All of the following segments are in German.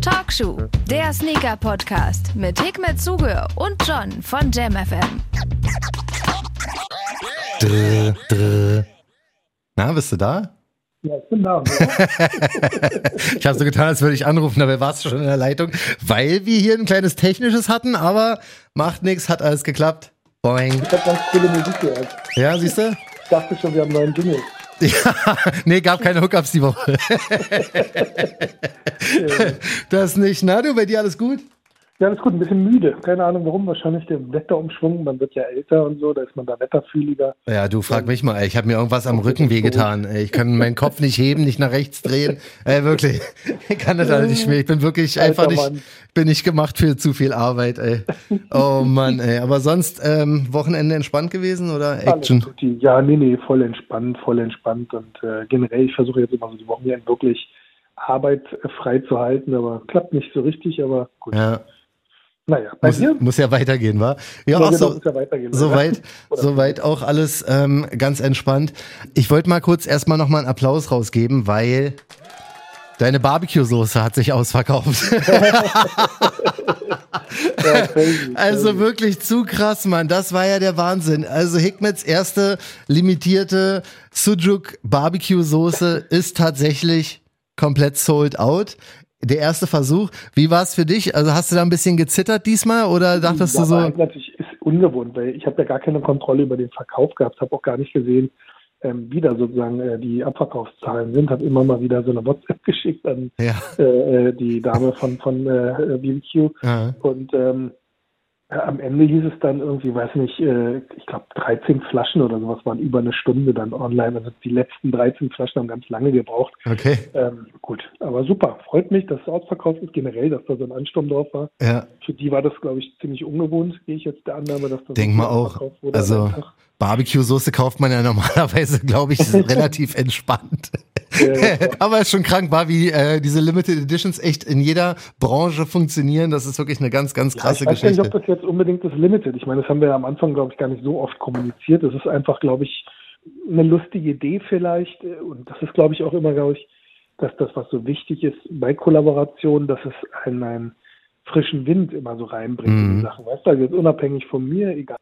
Talkshow, der Sneaker-Podcast mit Hikmet Zuge und John von JamFM. Drr, drr. Na, bist du da? Ja, ich bin da. ich habe so getan, als würde ich anrufen, dabei warst du schon in der Leitung, weil wir hier ein kleines Technisches hatten, aber macht nichts, hat alles geklappt. Boing. Ich habe ganz coole Musik gehört. Ja, siehst du? Ich dachte schon, wir haben einen neuen Jingle. Ja, nee, gab keine Hookups die Woche. das nicht. Na, du, bei dir alles gut? Ja, alles gut, ein bisschen müde. Keine Ahnung warum, wahrscheinlich der Wetterumschwung. Man wird ja älter und so, da ist man da wetterfühliger. Ja, du frag mich mal, ey. ich habe mir irgendwas am Rücken wehgetan. Ich kann meinen Kopf nicht heben, nicht nach rechts drehen. Ey, wirklich. Ich kann das alles nicht mehr. Ich bin wirklich einfach nicht, bin nicht gemacht für zu viel Arbeit, ey. Oh Mann, ey. Aber sonst ähm, Wochenende entspannt gewesen oder Action? Ja, nee, nee, voll entspannt, voll entspannt. Und äh, generell, ich versuche jetzt immer so die Wochenende wirklich Arbeit frei zu halten, aber klappt nicht so richtig, aber gut. Ja. Naja, bei muss, dir? muss ja weitergehen, wa? Ja, Ja, auch genau, so, ja soweit, soweit auch alles ähm, ganz entspannt. Ich wollte mal kurz erstmal nochmal einen Applaus rausgeben, weil deine Barbecue-Soße hat sich ausverkauft. Also wirklich zu krass, Mann. Das war ja der Wahnsinn. Also Hikmets erste limitierte Sujuk Barbecue Soße ist tatsächlich komplett sold out. Der erste Versuch. Wie war es für dich? Also hast du da ein bisschen gezittert diesmal oder dachtest ja, du so? natürlich ist ungewohnt, weil ich habe ja gar keine Kontrolle über den Verkauf gehabt, habe auch gar nicht gesehen, ähm, wie da sozusagen äh, die Abverkaufszahlen sind, habe immer mal wieder so eine WhatsApp geschickt an Ja. äh, äh, die Dame von von äh, BBQ Ja. und ähm, am Ende hieß es dann irgendwie, weiß nicht, äh, ich glaube 13 Flaschen oder sowas waren über eine Stunde dann online. Also die letzten 13 Flaschen haben ganz lange gebraucht. Okay. Ähm, gut, aber super. Freut mich, dass es ausverkauft ist, generell, dass da so ein Ansturm drauf war. Ja. Für die war das, glaube ich, ziemlich ungewohnt, gehe ich jetzt der Annahme, dass das Denk so mal auch. Also. Barbecue-Soße kauft man ja normalerweise, glaube ich, relativ entspannt. Ja, ja. Aber es ist schon krank war, wie äh, diese Limited Editions echt in jeder Branche funktionieren. Das ist wirklich eine ganz, ganz Ja, krasse ich weiß gar nicht, Geschichte. ob das jetzt unbedingt das Limited. Ich meine, das haben wir ja am Anfang, glaube ich, gar nicht so oft kommuniziert. Das ist einfach, glaube ich, eine lustige Idee vielleicht. Und das ist, glaube ich, auch immer, glaube ich, dass das, was so wichtig ist bei Kollaboration, dass es einen, einen frischen Wind immer so reinbringt in Mhm. die Sachen. Weißt du, also jetzt unabhängig von mir, egal.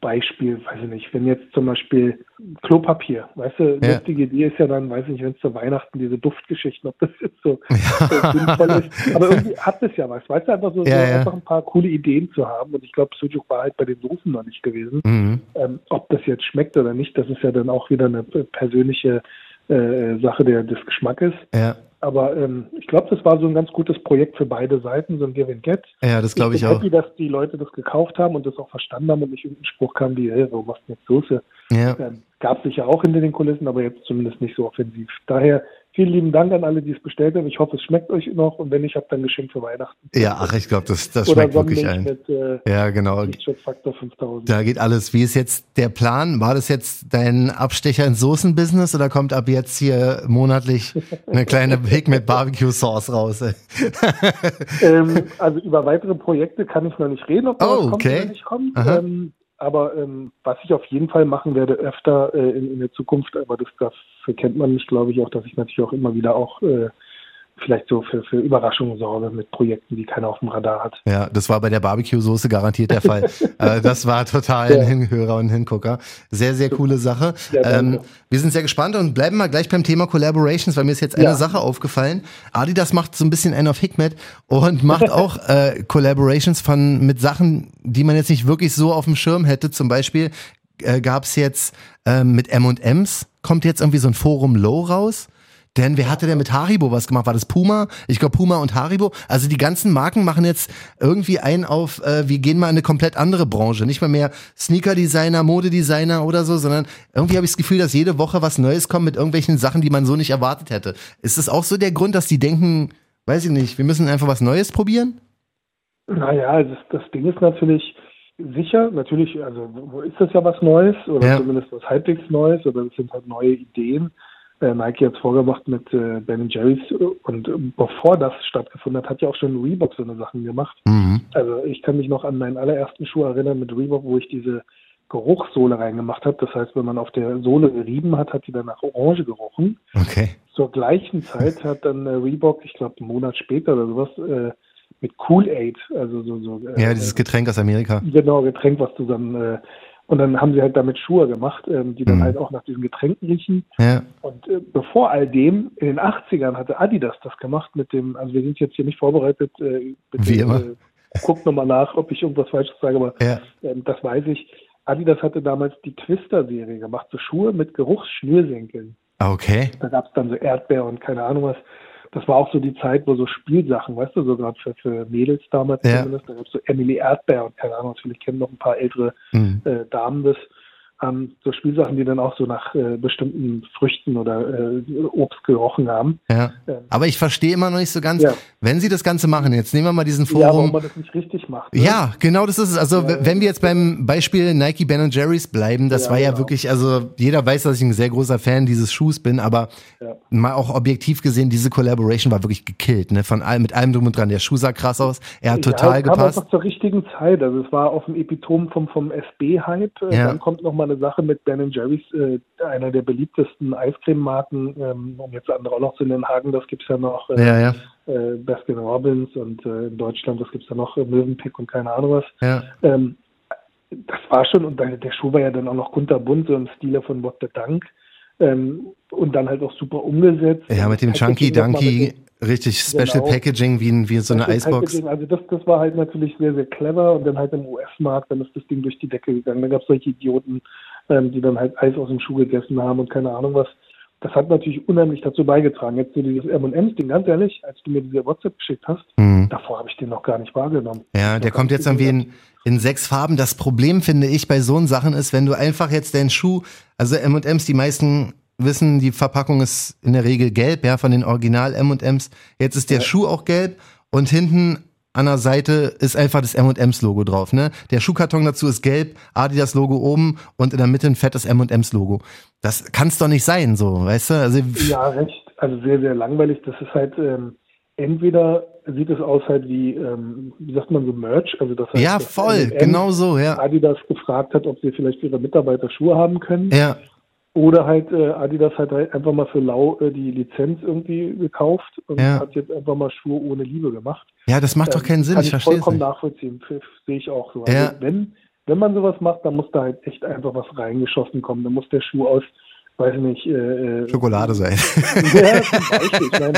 Beispiel, weiß ich nicht, wenn jetzt zum Beispiel Klopapier, weißt du, Ja. lustige Idee ist ja dann, weiß ich nicht, wenn es zu Weihnachten diese Duftgeschichten, ob das jetzt so so sinnvoll ist. Aber irgendwie hat es ja was, weißt du, einfach so, Ja, so ja. einfach ein paar coole Ideen zu haben. Und ich glaube, Sujuk war halt bei den Soßen noch nicht gewesen. Mhm. Ähm, ob das jetzt schmeckt oder nicht, das ist ja dann auch wieder eine persönliche äh, Sache der, des Geschmackes. Ja. Aber ähm, ich glaube, das war so ein ganz gutes Projekt für beide Seiten, so ein Give and Get. ja, das glaube ich bin auch. happy, dass die Leute das gekauft haben und das auch verstanden haben und nicht irgendein Spruch kam wie, hey, warum machst du jetzt Soße? Ja. Ähm, Gab es sicher auch hinter den Kulissen, aber jetzt zumindest nicht so offensiv. Daher vielen lieben Dank an alle, die es bestellt haben. Ich hoffe, es schmeckt euch noch und wenn nicht, habt ihr ein Geschenk für Weihnachten. ja, ach, ich glaube, das, das Oder schmeckt wirklich ein. mit äh, Ja, genau. Lichtschutzfaktor 5000. Da geht alles. Wie ist jetzt der Plan? War das jetzt dein Abstecher ins Soßenbusiness oder kommt ab jetzt hier monatlich eine kleine Big mit Barbecue Sauce raus? Ähm, also über weitere Projekte kann ich noch nicht reden, ob da Oh, was kommt okay. oder nicht kommt. Ähm, aber ähm, was ich auf jeden Fall machen werde öfter äh, in, in der Zukunft, aber das dafür kennt man mich, glaube ich, auch, dass ich natürlich auch immer wieder auch äh, vielleicht so für, für Überraschungen sorge mit Projekten, die keiner auf dem Radar hat. Ja, das war bei der Barbecue-Soße garantiert der Fall. äh, das war total ein Ja. Hinhörer und Hingucker. Sehr, sehr coole Sache. Ja, ähm, wir sind sehr gespannt und bleiben mal gleich beim Thema Collaborations, weil mir ist jetzt eine Ja. Sache aufgefallen. Adidas macht so ein bisschen einen auf Hikmet und macht auch äh, Collaborations von mit Sachen, die man jetzt nicht wirklich so auf dem Schirm hätte. Zum Beispiel äh, gab es jetzt ähm, mit M&M's, kommt jetzt irgendwie so ein Forum Low raus. Denn wer hatte denn mit Haribo was gemacht? War das Puma? Ich glaube Puma und Haribo. Also die ganzen Marken machen jetzt irgendwie ein auf, äh, wir gehen mal in eine komplett andere Branche. Nicht mal mehr Sneaker-Designer, Modedesigner oder so, sondern irgendwie habe ich das Gefühl, dass jede Woche was Neues kommt mit irgendwelchen Sachen, die man so nicht erwartet hätte. Ist das auch so der Grund, dass die denken, weiß ich nicht, wir müssen einfach was Neues probieren? Naja, das, das Ding ist natürlich sicher, natürlich, also wo ist das ja was Neues oder Ja. zumindest was halbwegs Neues oder es sind halt neue Ideen. Äh, Nike hat es vorgemacht mit äh, Ben Jerry's und äh, bevor das stattgefunden hat, hat ja auch schon Reebok so eine Sachen gemacht. Mhm. Also ich kann mich noch an meinen allerersten Schuh erinnern mit Reebok, wo ich diese Geruchssohle reingemacht hat. Das heißt, wenn man auf der Sohle gerieben hat, hat die dann nach Orange gerochen. Okay. Zur gleichen Zeit hat dann äh, Reebok, ich glaube einen Monat später oder sowas, äh, mit Kool-Aid, also so, so äh, Ja, dieses Getränk aus Amerika. Genau, Getränk, was du dann und dann haben sie halt damit Schuhe gemacht, ähm, die dann mhm. halt auch nach diesen Getränken riechen. Ja. Und äh, bevor all dem, in den 80ern hatte Adidas das gemacht mit dem, also wir sind jetzt hier nicht vorbereitet. Äh, Wie immer. Äh, guck nochmal nach, ob ich irgendwas Falsches sage, aber ja. ähm, das weiß ich. Adidas hatte damals die Twister-Serie gemacht, so Schuhe mit Geruchsschnürsenkeln. Okay. Da gab es dann so Erdbeer und keine Ahnung was. Das war auch so die Zeit, wo so Spielsachen, weißt du, so gerade für, für Mädels damals ja. zumindest, da gab es so Emily Erdbeer und keine Ahnung, vielleicht kennen noch ein paar ältere mhm. äh, Damen das ähm, so Spielsachen, die dann auch so nach äh, bestimmten Früchten oder äh, Obst gerochen haben. Ja. Ähm, Aber ich verstehe immer noch nicht so ganz, ja. wenn Sie das Ganze machen, jetzt nehmen wir mal diesen Forum. Ja, warum man das nicht richtig macht. Ne? Ja, genau das ist es. Also ja, wenn wir jetzt beim Beispiel Nike Ben Jerry's bleiben, das war ja genau. wirklich, also jeder weiß, dass ich ein sehr großer Fan dieses Schuhs bin, aber mal auch objektiv gesehen, diese Collaboration war wirklich gekillt, ne? Von allem, mit allem drum und dran. Der Schuh sah krass aus, er hat total gepasst. Kam einfach zur richtigen Zeit. Also es war auf dem Epitom vom, vom SB-Hype. Dann kommt noch mal eine Sache mit Ben Jerry's, äh, einer der beliebtesten Eiscrememarken, ähm, um jetzt andere auch noch zu nennen, Hagen, das gibt es ja noch, äh, ja, ja. Äh, Baskin Robbins und äh, in Deutschland, das gibt es ja noch, äh, Mövenpick und keine Ahnung was. Ja. Ähm, das war schon, und der Schuh war ja dann auch noch kunterbunt, so im Stile von What the Dank. Ähm, und dann halt auch super umgesetzt. Ja, mit dem Chunky Dunky, richtig Special genau. Packaging wie, wie so eine. Packaging, also das, das war halt natürlich sehr, sehr clever und dann halt im US-Markt, dann ist das Ding durch die Decke gegangen. Da gab es solche Idioten, ähm, die dann halt Eis aus dem Schuh gegessen haben und keine Ahnung was. Das hat natürlich unheimlich dazu beigetragen. Jetzt so dieses M&M's-Ding, ganz ehrlich, als du mir diese WhatsApp geschickt hast, mhm. davor habe ich den noch gar nicht wahrgenommen. Ja, der kommt jetzt irgendwie in, in sechs Farben. Das Problem, finde ich, bei so Sachen ist, wenn du einfach jetzt deinen Schuh, also M&M's, die meisten wissen, die Verpackung ist in der Regel gelb, ja, von den Original M&M's. Jetzt ist der ja. Schuh auch gelb und hinten an der Seite ist einfach das M&M's Logo drauf, ne? Der Schuhkarton dazu ist gelb, Adidas Logo oben und in der Mitte ein fettes M&M's Logo. Das kann's doch nicht sein, so, weißt du? Also ja, recht. Also sehr, sehr langweilig. Das ist halt ähm, entweder sieht es aus halt wie, ähm, wie sagt man so Merch, also das heißt, ja voll, genau so, ja. Adidas gefragt hat, ob sie vielleicht für ihre Mitarbeiter Schuhe haben können. Ja. Oder halt äh, Adidas hat halt einfach mal für Lau äh, die Lizenz irgendwie gekauft und ja. hat jetzt einfach mal Schuhe ohne Liebe gemacht. Ja, das macht ähm, doch keinen Sinn. Kann ich verstehe vollkommen nachvollziehen. Sehe ich auch so. Also ja. wenn, wenn man sowas macht, dann muss da halt echt einfach was reingeschossen kommen. Dann muss der Schuh aus, weiß ich nicht, äh, äh Schokolade sein. ja, zum Beispiel. Ich mein,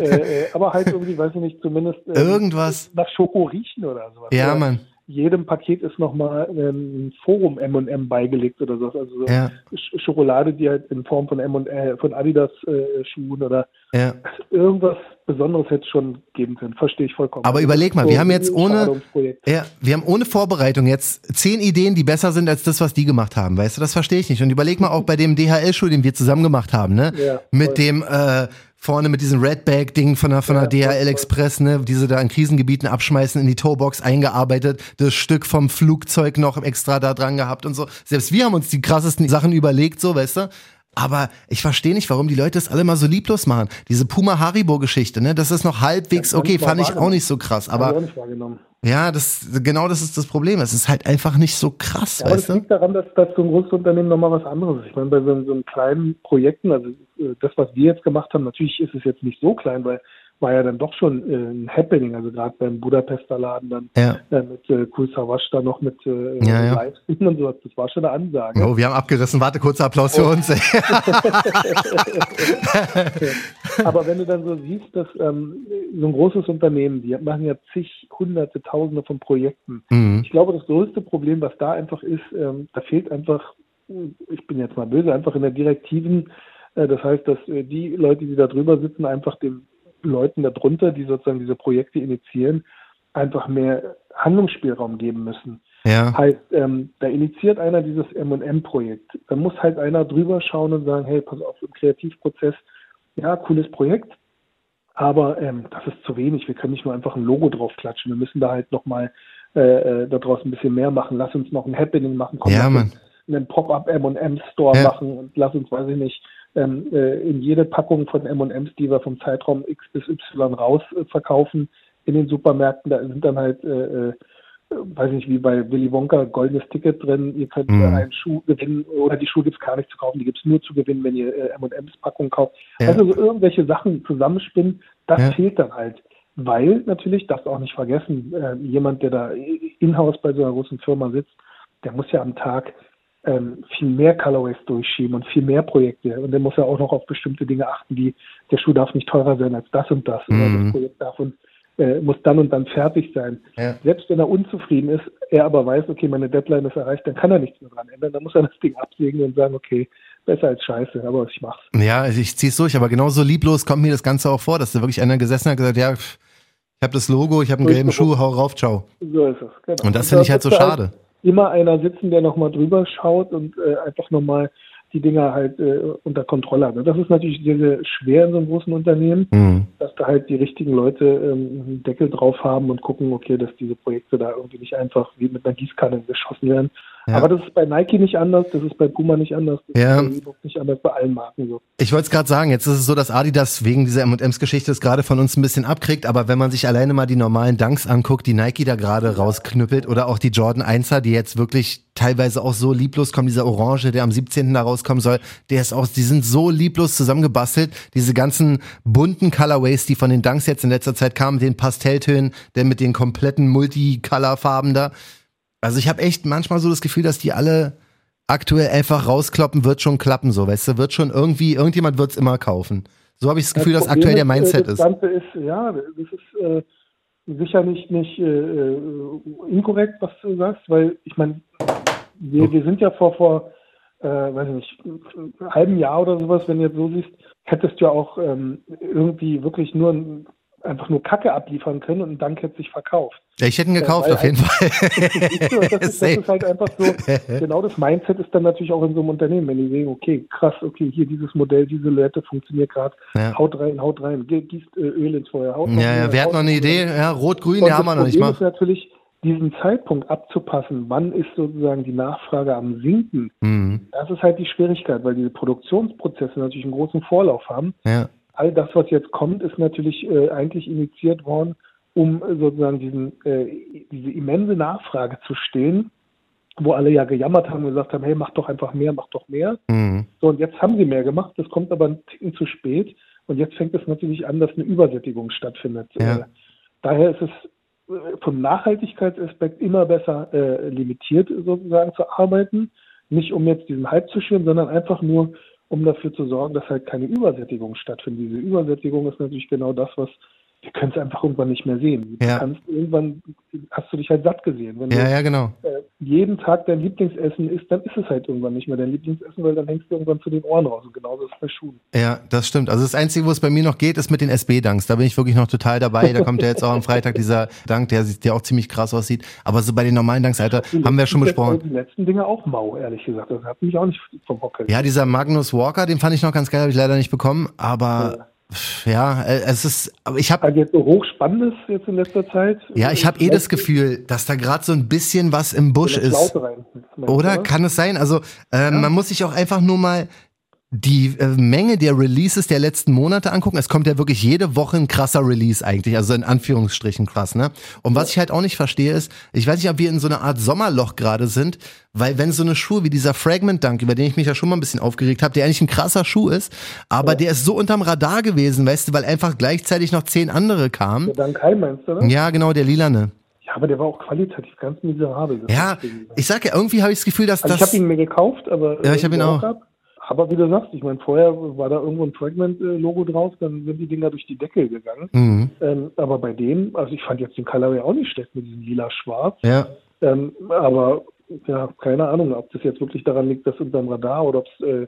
äh, äh, aber halt irgendwie, weiß ich nicht, zumindest äh, irgendwas nach Schoko riechen oder sowas. Ja, Mann jedem Paket ist nochmal ein Forum M&M beigelegt oder so. Also ja. Schokolade, die halt in Form von M äh, von Adidas äh, Schuhen oder ja. irgendwas Besonderes hätte es schon geben können. Verstehe ich vollkommen. Aber überleg mal, so wir haben jetzt ohne, ja, wir haben ohne Vorbereitung jetzt zehn Ideen, die besser sind als das, was die gemacht haben. Weißt du, das verstehe ich nicht. Und überleg mal auch bei dem DHL-Schuh, den wir zusammen gemacht haben, ne? Ja, Mit dem, äh, vorne mit diesem Redbag-Ding von der, von der ja, DHL Express, ne, die sie da in Krisengebieten abschmeißen, in die Toebox eingearbeitet, das Stück vom Flugzeug noch extra da dran gehabt und so. Selbst wir haben uns die krassesten Sachen überlegt, so, weißt du? Aber ich verstehe nicht, warum die Leute das alle mal so lieblos machen. Diese Puma Haribo Geschichte, ne, das ist noch halbwegs okay, fand ich auch nicht so krass, aber ja, das genau das ist das Problem. Es ist halt einfach nicht so krass, ja, weißt aber das liegt daran, dass, dass so ein großes Unternehmen nochmal was anderes ist. Ich meine, bei so, so einem kleinen Projekten, also äh, das, was wir jetzt gemacht haben, natürlich ist es jetzt nicht so klein, weil war ja dann doch schon äh, ein Happening, also gerade beim Budapester Laden dann ja. äh, mit äh, Kul Sawasch da noch mit äh, ja, ja. Livestream und sowas, das war schon eine Ansage. Oh, wir haben abgerissen, warte, kurzer Applaus oh. für uns. Aber wenn du dann so siehst, dass ähm, so ein großes Unternehmen, die machen ja zig, hunderte, tausende von Projekten. Mhm. Ich glaube, das größte Problem, was da einfach ist, ähm, da fehlt einfach, ich bin jetzt mal böse, einfach in der Direktiven äh, das heißt, dass äh, die Leute, die da drüber sitzen, einfach dem Leuten darunter, die sozusagen diese Projekte initiieren, einfach mehr Handlungsspielraum geben müssen. Ja. Heißt, ähm, da initiiert einer dieses M&M-Projekt. Da muss halt einer drüber schauen und sagen, hey, pass auf, im Kreativprozess, ja, cooles Projekt, aber ähm, das ist zu wenig. Wir können nicht nur einfach ein Logo draufklatschen. Wir müssen da halt nochmal äh, äh, da draußen ein bisschen mehr machen. Lass uns noch ein Happening machen. Komm, ja, Mann. einen Pop-up M&M-Store ja. machen und lass uns, weiß ich nicht, ähm, äh, in jede Packung von M&M's, die wir vom Zeitraum X bis Y raus äh, verkaufen in den Supermärkten, da sind dann halt äh, äh weiß nicht, wie bei Willy Wonka, goldenes Ticket drin, ihr könnt Mhm. äh, einen Schuh gewinnen oder die Schuhe gibt's gar nicht zu kaufen, die gibt's nur zu gewinnen, wenn ihr äh, M&M's Packung kauft. Ja. Also so irgendwelche Sachen zusammenspinnen, das Ja. fehlt dann halt. Weil natürlich, darfst du auch nicht vergessen, äh, jemand, der da in-house bei so einer großen Firma sitzt, der muss ja am Tag ähm, viel mehr Colorways durchschieben und viel mehr Projekte. Und der muss ja auch noch auf bestimmte Dinge achten, wie der Schuh darf nicht teurer sein als das und das. Oder Mhm. das Projekt darf und äh, muss dann und dann fertig sein. Ja. Selbst wenn er unzufrieden ist, er aber weiß, okay, meine Deadline ist erreicht, dann kann er nichts mehr dran ändern. Dann muss er das Ding absägen und sagen, okay, besser als scheiße, aber ich mach's. Ja, also ich zieh's durch, aber genauso lieblos kommt mir das Ganze auch vor, dass da wirklich einer gesessen hat und gesagt, ja, ich habe das Logo, ich habe einen gelben Schuh, hau rauf, ciao. So ist es. Genau. Und das da finde ich halt so da schade. Immer einer sitzen, der nochmal drüber schaut und äh, einfach nochmal die Dinger halt äh, unter Kontrolle hat. Und das ist natürlich sehr, sehr schwer in so einem großen Unternehmen, Mhm. dass da halt die richtigen Leute ähm, einen Deckel drauf haben und gucken, okay, dass diese Projekte da irgendwie nicht einfach wie mit einer Gießkanne geschossen werden. Ja. Aber das ist bei Nike nicht anders, das ist bei Puma nicht anders, das Ja. ist bei nicht anders, bei allen Marken so. Ich wollte es gerade sagen, jetzt ist es so, dass Adidas wegen dieser M&M's-Geschichte es gerade von uns ein bisschen abkriegt, aber wenn man sich alleine mal die normalen Dunks anguckt, die Nike da gerade rausknüppelt oder auch die Jordan 1er, die jetzt wirklich teilweise auch so lieblos kommen, dieser Orange, der am 17. da rauskommen soll, der ist auch, die sind so lieblos zusammengebastelt, diese ganzen bunten Colorways, die von den Dunks jetzt in letzter Zeit kamen, den Pastelltönen, der mit den kompletten Multicolor-Farben da. Also ich habe echt manchmal so das Gefühl, dass die alle aktuell einfach rauskloppen, wird schon klappen, so, weißt du, wird schon irgendwie, irgendjemand wird's immer kaufen. So habe ich das Gefühl, dass Problem aktuell der ist, Mindset äh, das ist. Ganze ist, ja, das ist äh, sicher nicht, nicht äh, äh, inkorrekt, was du sagst, weil ich meine, wir, wir sind ja vor, vor äh, weiß ich nicht, einem halben Jahr oder sowas, wenn du jetzt so siehst, hättest du ja auch ähm, irgendwie wirklich nur ein, einfach nur Kacke abliefern können und Dank hätte sich verkauft. Ja, ich hätte ihn gekauft, weil auf jeden Fall. Das, ist, das ist halt einfach so, genau das Mindset ist dann natürlich auch in so einem Unternehmen, wenn die sehen, okay, krass, okay, hier dieses Modell, diese Silhouette funktioniert gerade, Ja. haut rein, haut rein, gießt äh, Öl ins Feuer, haut noch Ja, wer hat noch eine. Idee? Ja, rot-grün, ja, haben wir noch nicht mal. ist natürlich, diesen Zeitpunkt abzupassen, wann ist sozusagen die Nachfrage am Sinken, Mhm. das ist halt die Schwierigkeit, weil diese Produktionsprozesse natürlich einen großen Vorlauf haben. Ja. All das, was jetzt kommt, ist natürlich äh, eigentlich initiiert worden, um äh, sozusagen diesen, äh, diese immense Nachfrage zu stillen, wo alle ja gejammert haben und gesagt haben, hey, mach doch einfach mehr, mach doch mehr. Mhm. So, und jetzt haben sie mehr gemacht, das kommt aber einen Ticken zu spät. Und jetzt fängt es natürlich an, dass eine Übersättigung stattfindet. Ja. Äh, daher ist es äh, vom Nachhaltigkeitsaspekt immer besser limitiert sozusagen zu arbeiten. Nicht um jetzt diesen Hype zu schüren, sondern einfach nur, um dafür zu sorgen, dass halt keine Übersättigung stattfindet. Diese Übersättigung ist natürlich genau das, was wir können es einfach irgendwann nicht mehr sehen. Ja. kannst irgendwann hast du dich halt satt gesehen. Wenn Ja, du ja, genau. äh, jeden Tag dein Lieblingsessen isst, dann ist es halt irgendwann nicht mehr dein Lieblingsessen, weil dann hängst du irgendwann zu den Ohren raus. Und genauso ist es bei Schuhen. Ja, das stimmt. Also das Einzige, wo es bei mir noch geht, ist mit den SB-Dunks. Da bin ich wirklich noch total dabei. Da kommt ja jetzt auch am Freitag dieser Dank, der, der auch ziemlich krass aussieht. Aber so bei den normalen Dunks, Alter, Die haben wir schon besprochen. Die letzten Dinge auch mau, ehrlich gesagt. Das hat mich auch nicht vom Hocker. Ja, dieser Magnus Walker, den fand ich noch ganz geil, habe ich leider nicht bekommen. Aber pff, ja, äh, es ist, aber ich habe Also jetzt so hochspannendes jetzt in letzter Zeit. ja, ich habe eh das Gefühl, dass da gerade so ein bisschen was im Busch ist. Rein, Oder kann es sein? Also ähm, man muss sich auch einfach nur mal die äh, Menge der Releases der letzten Monate angucken. Es kommt ja wirklich jede Woche ein krasser Release eigentlich, also in Anführungsstrichen krass, ne? Und was ich halt auch nicht verstehe ist, ich weiß nicht, ob wir in so einer Art Sommerloch gerade sind, weil wenn so eine Schuhe wie dieser Fragment Dunk, über den ich mich ja schon mal ein bisschen aufgeregt habe, der eigentlich ein krasser Schuh ist, aber der ist so unterm Radar gewesen, weißt du, weil einfach gleichzeitig noch zehn andere kamen. Der Dank Heim meinst du, ne? Ja, genau, der lilane. Ja, aber der war auch qualitativ ganz miserabel. Ja, ich sag ja, irgendwie habe ich das Gefühl, dass Also ich das habe ihn mir gekauft, aber Ja, ich hab ihn äh, auch. Ab. Aber wie du sagst, ich meine, vorher war da irgendwo ein Fragment-Logo drauf, dann sind die Dinger durch die Decke gegangen. Mhm. Ähm, aber bei dem, also ich fand jetzt den Colorway auch nicht schlecht mit diesem lila-schwarz. Ja. Ähm, aber ja, keine Ahnung, ob das jetzt wirklich daran liegt, dass unterm Radar oder ob es äh,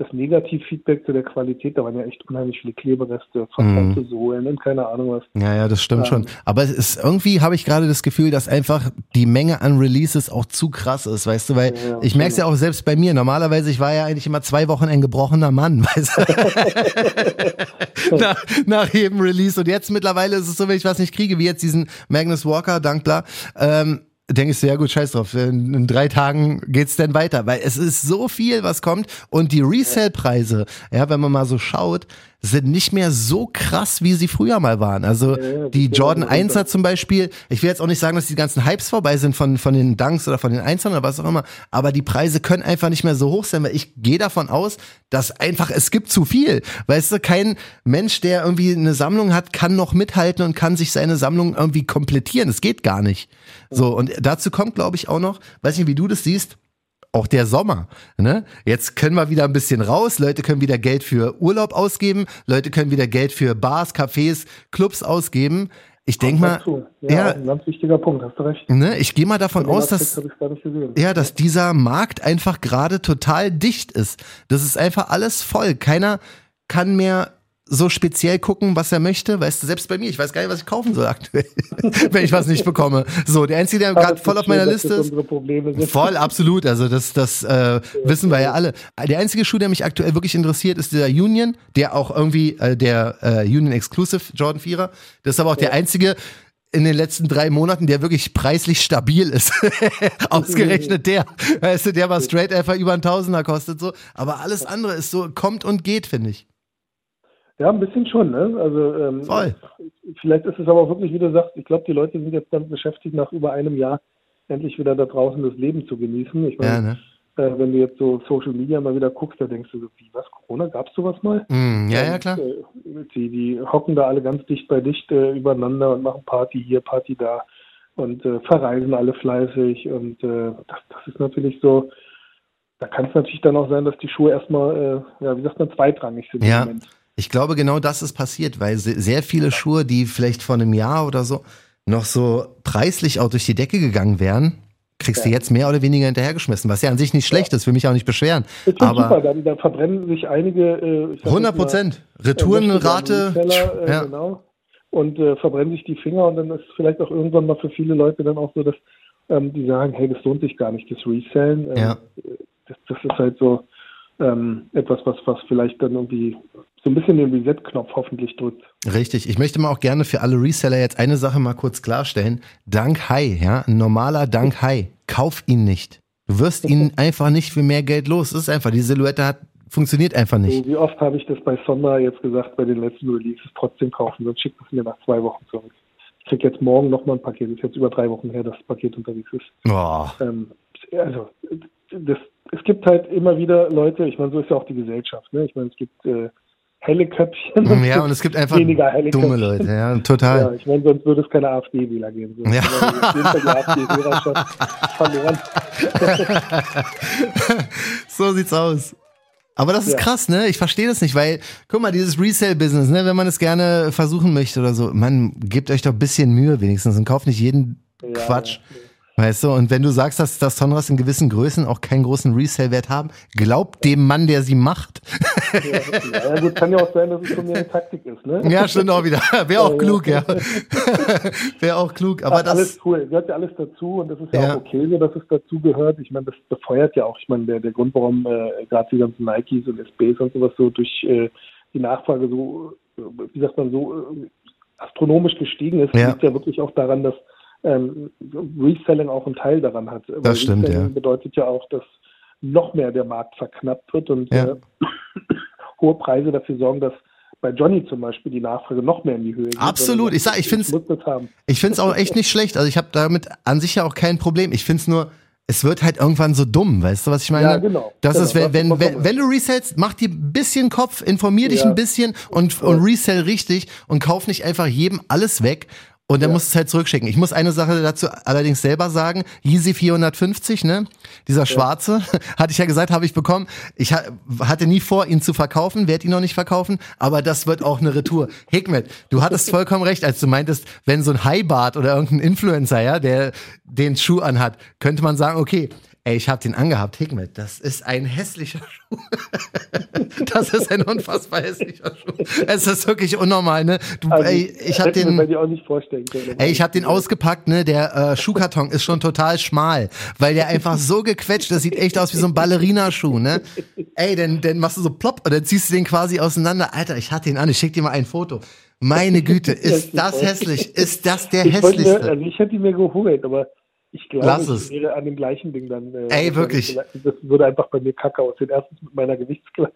das Negativfeedback zu der Qualität, da waren ja echt unheimlich viele Klebereste, verformte Sohlen und keine Ahnung was. Ja, ja, das stimmt Ähm. schon. Aber es ist irgendwie habe ich gerade das Gefühl, dass einfach die Menge an Releases auch zu krass ist, weißt du, weil Ja, ich merke es ja auch selbst bei mir. Normalerweise, ich war ja eigentlich immer zwei Wochen ein gebrochener Mann, weißt du? nach, nach jedem Release. Und jetzt mittlerweile ist es so, wenn ich was nicht kriege, wie jetzt diesen Magnus Walker, Dankler, ähm, denke ich so, ja gut, scheiß drauf. In, in drei Tagen geht's denn weiter, weil es ist so viel, was kommt und die Resale-Preise, ja, wenn man mal so schaut, sind nicht mehr so krass, wie sie früher mal waren. Also Ja, die Jordan geht runter. 1er zum Beispiel, ich will jetzt auch nicht sagen, dass die ganzen Hypes vorbei sind von, von den Dunks oder von den Einzelnen oder was auch immer, aber die Preise können einfach nicht mehr so hoch sein, weil ich gehe davon aus, dass einfach, es gibt zu viel. Weißt du, kein Mensch, der irgendwie eine Sammlung hat, kann noch mithalten und kann sich seine Sammlung irgendwie komplettieren. Das geht gar nicht. So, und dazu kommt, glaube ich, auch noch, weiß nicht, wie du das siehst, auch der Sommer. Ne? Jetzt können wir wieder ein bisschen raus. Leute können wieder Geld für Urlaub ausgeben. Leute können wieder Geld für Bars, Cafés, Clubs ausgeben. Ich denke mal. Ja, ja. ein ganz wichtiger Punkt, hast du recht. ne, ich gehe mal davon aus, dass ja, dass dieser Markt einfach gerade total dicht ist. Das ist einfach alles voll. Keiner kann mehr so speziell gucken, was er möchte. Weißt du, selbst bei mir, ich weiß gar nicht, was ich kaufen soll aktuell, wenn ich was nicht bekomme. So, der Einzige, der gerade voll auf meiner schön, Liste ist. Voll, absolut. Also das, das äh, wissen wir ja alle. Der einzige Schuh, der mich aktuell wirklich interessiert, ist der Union, der auch irgendwie äh, der äh, Union Exclusive Jordan 4er. Das ist aber auch der einzige in den letzten drei Monaten, der wirklich preislich stabil ist. Ausgerechnet der. Weißt du, der war straight einfach über ein Tausender kostet so. Aber alles andere ist so, kommt und geht, finde ich. Ja, ein bisschen schon, ne? Also ähm, Voll. vielleicht ist es aber auch wirklich, wie du sagst, ich glaube, die Leute sind jetzt damit beschäftigt, nach über einem Jahr endlich wieder da draußen das Leben zu genießen. Ich meine, Ja, ne? äh, wenn du jetzt so Social Media mal wieder guckst, da denkst du so, wie, was, Corona, gab's sowas mal? Mm, ja, ja, Und, klar. Äh, die, die hocken da alle ganz dicht bei dicht äh, übereinander und machen Party hier, Party da und äh, verreisen alle fleißig. Und äh, das, das ist natürlich so, da kann es natürlich dann auch sein, dass die Schuhe erstmal, äh, ja, wie sagt man, zweitrangig sind Ja. im Moment. Ich glaube, genau das ist passiert, weil se- sehr viele Schuhe, die vielleicht vor einem Jahr oder so noch so preislich auch durch die Decke gegangen wären, kriegst du Ja. jetzt mehr oder weniger hinterhergeschmissen, was ja an sich nicht schlecht ist, will mich auch nicht beschweren. Ist super, Aber da, da verbrennen sich einige. Äh, ich sag 100 jetzt mal, Prozent. äh, Retourenrate. Äh, Ja. genau. Und äh, verbrennen sich die Finger und dann ist vielleicht auch irgendwann mal für viele Leute dann auch so, dass ähm, die sagen, hey, das lohnt sich gar nicht, das Resellen. Ähm, Ja. das, das ist halt so ähm, etwas, was, was vielleicht dann irgendwie so ein bisschen den Reset-Knopf hoffentlich drückt. Richtig. Ich möchte mal auch gerne für alle Reseller jetzt eine Sache mal kurz klarstellen. Dank High, ja, ein normaler Dank High. Kauf ihn nicht. Du wirst ihn einfach nicht für mehr Geld los. Es ist einfach, die Silhouette hat, funktioniert einfach nicht. Wie oft habe ich das bei Sonda jetzt gesagt, bei den letzten Releases trotzdem kaufen, sonst schickt es mir nach zwei Wochen zurück. Ich krieg jetzt morgen nochmal ein Paket. Das ist jetzt über drei Wochen her, dass das Paket unterwegs ist. Boah. Ähm, also, das, es gibt halt immer wieder Leute, ich meine, so ist ja auch die Gesellschaft, ne? Ich meine, es gibt äh, helle Köpfchen. Ja, und es gibt einfach dumme. Leute, ja, Ja, total. ich meine, sonst würde es keine AfD-Wähler geben. So. Ja. AfD-Wählerschaft verloren. So sieht's aus. Aber das ist Ja. krass, ne? Ich verstehe das nicht, weil, guck mal, dieses Resale-Business, ne, wenn man es gerne versuchen möchte oder so, man, gebt euch doch ein bisschen Mühe wenigstens und kauft nicht jeden Ja, Quatsch. ja. Weißt du, und wenn du sagst, dass, dass Sonras in gewissen Größen auch keinen großen Resale-Wert haben, glaubt dem Mann, der sie macht. Ja, gut, kann ja auch sein, dass es von mir eine Taktik ist, ne? Ja, stimmt auch wieder. Wäre auch klug, ja. Wäre auch klug, aber Ach, alles das, cool, gehört ja alles dazu und das ist ja, Ja. auch okay, so dass es dazu gehört. Ich meine, das befeuert ja auch, ich meine, der, der Grund, warum äh, gerade die ganzen Nikes und SBs und sowas so durch äh, die Nachfrage so, äh, wie sagt man, so äh, astronomisch gestiegen ist, Ja. liegt ja wirklich auch daran, dass ähm, Reselling auch einen Teil daran hat. Weil stimmt, Reselling ja. bedeutet ja auch, dass noch mehr der Markt verknappt wird und Ja. äh, hohe Preise dafür sorgen, dass bei Johnny zum Beispiel die Nachfrage noch mehr in die Höhe geht. Absolut. Ich sag, ich das haben. ich find's auch echt nicht schlecht. Also ich habe damit an sich ja auch kein Problem. Ich find's nur, es wird halt irgendwann so dumm, weißt du, was ich meine? Ja, genau. Das Genau, ist, wenn, das wenn, wenn, wenn du resellst, mach dir ein bisschen Kopf, informier dich Ja. ein bisschen und, und resell richtig und kauf nicht einfach jedem alles weg. Und dann Ja. musst du es halt zurückschicken. Ich muss eine Sache dazu allerdings selber sagen. Yeezy 450, ne? Dieser schwarze, hatte ich ja gesagt, habe ich bekommen. Ich ha hatte nie vor, ihn zu verkaufen, werde ihn noch nicht verkaufen, aber das wird auch eine Retour. Hikmet, du hattest vollkommen recht, als du meintest, wenn so ein Highbart oder irgendein Influencer, ja, der den Schuh anhat, könnte man sagen, okay, ey, ich habe den angehabt, Hikmet, das ist ein hässlicher Schuh. das ist ein unfassbar hässlicher Schuh. Es ist wirklich unnormal, ne? Du, Also, ey, ich habe den mir auch nicht vorstellen können. Ey, ich habe den ausgepackt, ne? Der äh, Schuhkarton ist schon total schmal, weil der einfach so gequetscht, das sieht echt aus wie so ein Ballerinaschuh, ne? Ey, dann, dann machst du so plopp und dann ziehst du den quasi auseinander. Alter, ich hatte ihn an, ich schick dir mal ein Foto. Meine Güte, ist das hässlich? Ist das der ich wollte mir, hässlichste? also ich hätte ihn mir geholt, aber Ich glaube, Lass ich es. wäre an dem gleichen Ding dann. Äh, Ey, wirklich. Das würde einfach bei mir kacke aussehen. Erstens mit meiner Gewichtsklasse.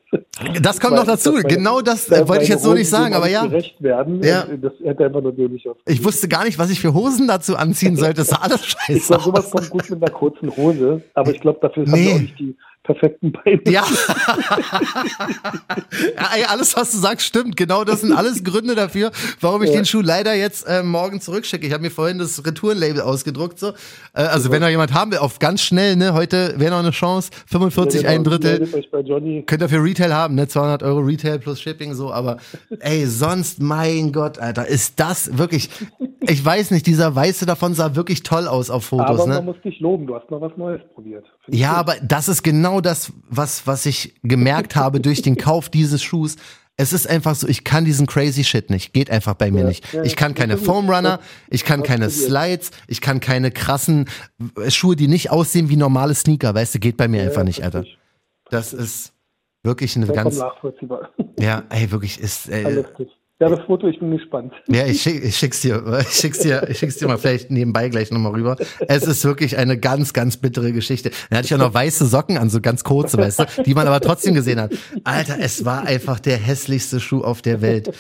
Das kommt noch dazu. Genau das äh, wollte ich jetzt so nicht sagen, aber ja. Gerecht werden. Ja. Und Das hätte einfach nur dämlich aus. Ich wusste gar nicht, was ich für Hosen dazu anziehen sollte. Das sah alles Ich scheiße glaube, sowas aus. kommt gut mit einer kurzen Hose, aber ich glaube, dafür haben Nee. wir auch nicht die perfekten Beine. Ja. ja alles, was du sagst, stimmt. Genau das sind alles Gründe dafür, warum ich Ja. den Schuh leider jetzt äh, morgen zurückschicke. Ich habe mir vorhin das Retourenlabel ausgedruckt. So. Äh, also, wenn noch jemand haben will, auf ganz schnell, ne, heute wäre noch eine Chance, 45, Ja, genau. ein Drittel. Könnt ihr für Retail haben, ne? 200 Euro Retail plus Shipping, so, aber ey, sonst, mein Gott, Alter, ist das wirklich, ich weiß nicht, dieser Weiße davon sah wirklich toll aus auf Fotos, Aber ne? man muss dich loben, du hast mal was Neues probiert. Finde ich Ja, aber das ist genau das, was, was ich gemerkt habe durch den Kauf dieses Schuhs. Es ist einfach so, ich kann diesen crazy Shit nicht. Geht einfach bei mir Ja, nicht. ja, Ich kann keine. Foam Runner, ich kann keine. Slides, ich kann keine krassen äh, Schuhe, die nicht aussehen wie normale Sneaker, weißt du, geht bei mir einfach Ja, nicht, Alter. Das ist wirklich eine ganz, ja, ey, wirklich ist, Ja, ey. Ja, das Foto, ich bin gespannt. ja, ich, schick, ich schick's dir, ich schick's dir, ich schick's dir mal vielleicht nebenbei gleich nochmal rüber. Es ist wirklich eine ganz, ganz bittere Geschichte. Dann hatte ich auch noch weiße Socken an, so ganz kurze, weißt du, die man aber trotzdem gesehen hat. Alter, es war einfach der hässlichste Schuh auf der Welt.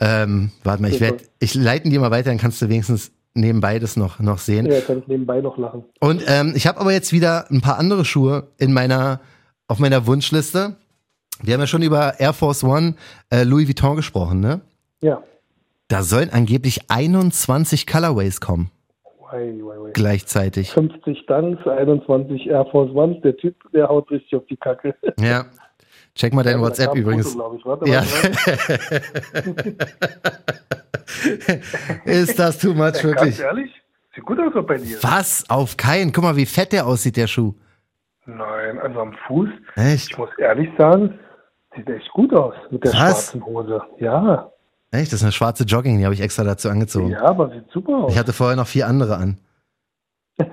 Ähm, warte mal, ich werde, ich leiten dir mal weiter, dann kannst du wenigstens nebenbei das noch, noch sehen. Ja, kann ich nebenbei noch lachen. Und ähm, ich habe aber jetzt wieder ein paar andere Schuhe in meiner, auf meiner Wunschliste. Wir haben ja schon über Air Force One äh, Louis Vuitton gesprochen, ne? Ja. Da sollen angeblich 21 Colorways kommen, Wei, wei, wei. gleichzeitig. 50 Dunks, 21 Air Force Ones. Der Typ, der haut richtig auf die Kacke. Ja. Check mal dein Da WhatsApp übrigens. Foto. Warte, Ja. warte, Ist das too much, warte. Ganz wirklich? ehrlich? Sieht gut aus bei dir. Was? Auf keinen. Guck mal, wie fett der aussieht, der Schuh. Nein, also am Fuß, Echt? ich muss ehrlich sagen, sieht echt gut aus mit der Was? schwarzen Hose. Ja, Echt? Das ist eine schwarze Jogging, die habe ich extra dazu angezogen. ja, aber sieht super aus. Ich hatte vorher noch vier andere an.